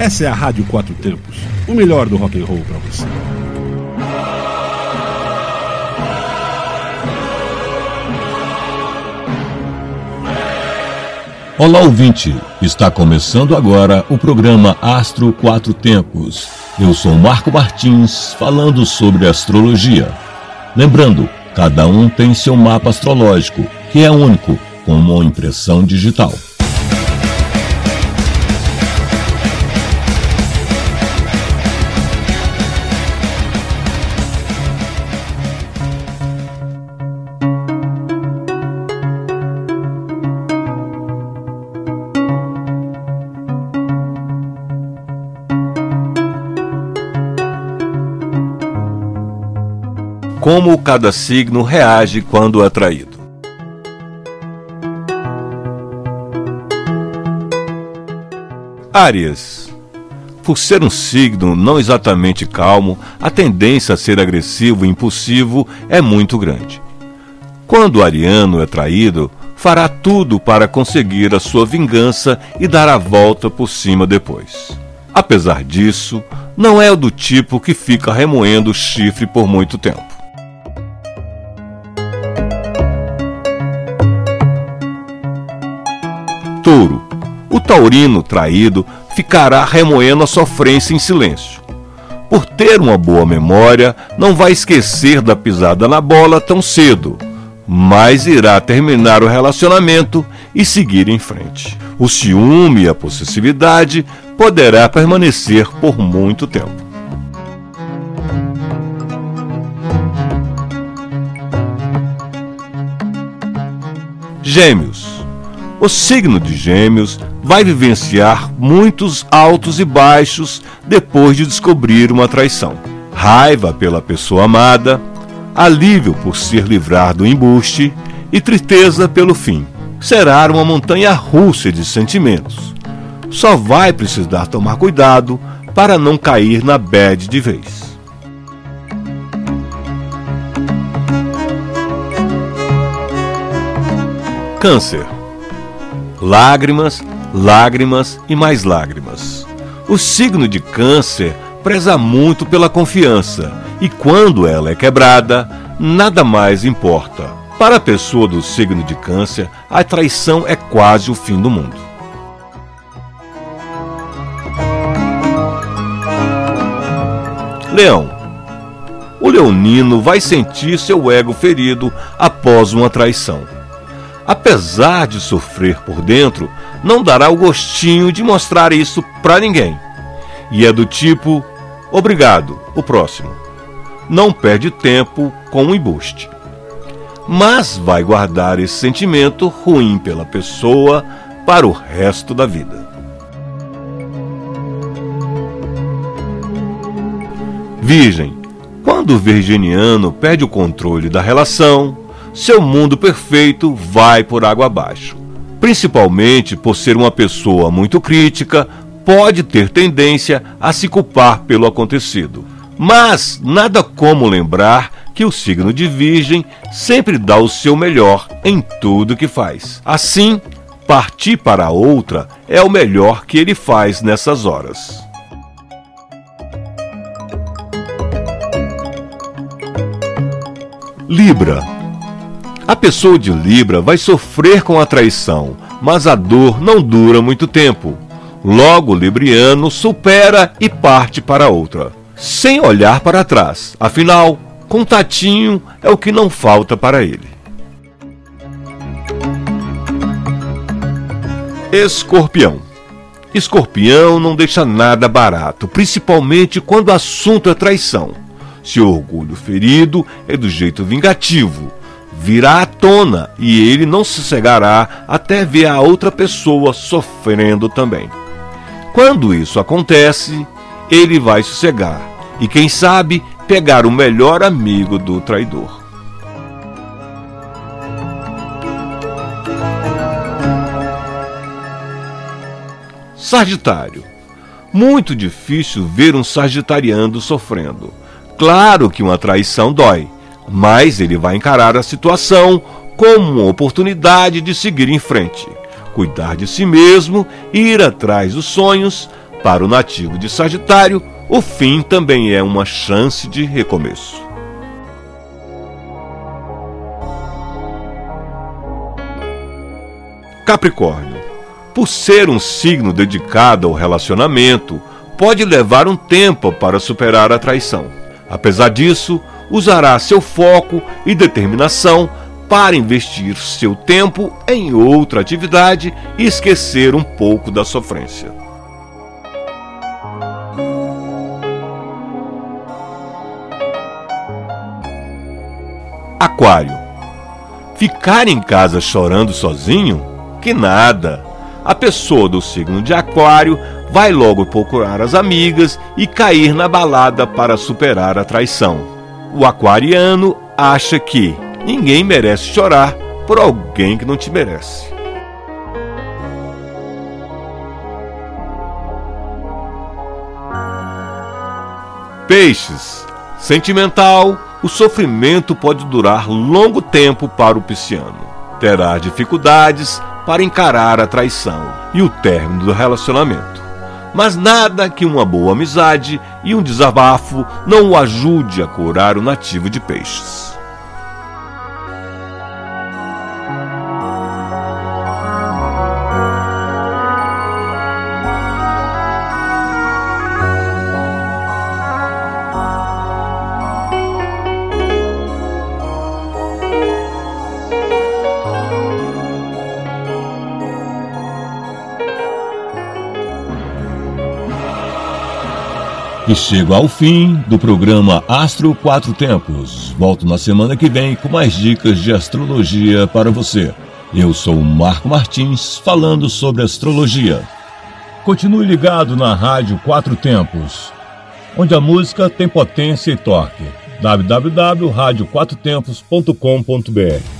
Essa é a Rádio Quatro Tempos, o melhor do rock and roll para você. Olá, ouvinte! Está começando agora o programa Astro Quatro Tempos. Eu sou Marco Martins, falando sobre astrologia. Lembrando, cada um tem seu mapa astrológico, que é único, com uma impressão digital. Como cada signo reage quando atraído. Áries. Por ser um signo não exatamente calmo, a tendência a ser agressivo e impulsivo é muito grande. Quando o ariano é traído, fará tudo para conseguir a sua vingança e dar a volta por cima depois. Apesar disso, não é do tipo que fica remoendo o chifre por muito tempo. Touro. O taurino traído ficará remoendo a sofrência em silêncio. Por ter uma boa memória, não vai esquecer da pisada na bola tão cedo, mas irá terminar o relacionamento e seguir em frente. O ciúme e a possessividade poderá permanecer por muito tempo. Gêmeos o signo de Gêmeos vai vivenciar muitos altos e baixos depois de descobrir uma traição. Raiva pela pessoa amada, alívio por se livrar do embuste e tristeza pelo fim. Será uma montanha russa de sentimentos. Só vai precisar tomar cuidado para não cair na bad de vez. Câncer Lágrimas, lágrimas e mais lágrimas. O signo de Câncer preza muito pela confiança e quando ela é quebrada, nada mais importa. Para a pessoa do signo de Câncer, a traição é quase o fim do mundo. Leão. O leonino vai sentir seu ego ferido após uma traição apesar de sofrer por dentro, não dará o gostinho de mostrar isso para ninguém. E é do tipo: obrigado, o próximo. Não perde tempo com o embuste. Mas vai guardar esse sentimento ruim pela pessoa para o resto da vida. Virgem. Quando o virginiano perde o controle da relação, seu mundo perfeito vai por água abaixo. Principalmente por ser uma pessoa muito crítica, pode ter tendência a se culpar pelo acontecido. Mas nada como lembrar que o signo de Virgem sempre dá o seu melhor em tudo que faz. Assim, partir para outra é o melhor que ele faz nessas horas. Libra a pessoa de Libra vai sofrer com a traição, mas a dor não dura muito tempo. Logo, o Libriano supera e parte para outra, sem olhar para trás. Afinal, contatinho é o que não falta para ele. Escorpião. Escorpião não deixa nada barato, principalmente quando o assunto é traição. Seu orgulho ferido é do jeito vingativo virá à tona e ele não sossegará até ver a outra pessoa sofrendo também. Quando isso acontece, ele vai sossegar e, quem sabe, pegar o melhor amigo do traidor. Sagitário. Muito difícil ver um sagitariano sofrendo. Claro que uma traição dói mas ele vai encarar a situação como uma oportunidade de seguir em frente, cuidar de si mesmo, ir atrás dos sonhos, Para o nativo de Sagitário, o fim também é uma chance de recomeço. Capricórnio. Por ser um signo dedicado ao relacionamento, pode levar um tempo para superar a traição. Apesar disso, usará seu foco e determinação para investir seu tempo em outra atividade e esquecer um pouco da sofrência. Aquário. Ficar em casa chorando sozinho que nada. A pessoa do signo de Aquário vai logo procurar as amigas e cair na balada para superar a traição. O aquariano acha que ninguém merece chorar por alguém que não te merece. Peixes. Sentimental, o sofrimento pode durar longo tempo para o pisciano. Terá dificuldades para encarar a traição e o término do relacionamento. Mas nada que uma boa amizade e um desabafo não o ajude a curar o nativo de peixes. E chego ao fim do programa Astro Quatro Tempos. Volto na semana que vem com mais dicas de astrologia para você. Eu sou Marco Martins, falando sobre astrologia. Continue ligado na Rádio Quatro Tempos, onde a música tem potência e torque. www.radioquatrotempos.com.br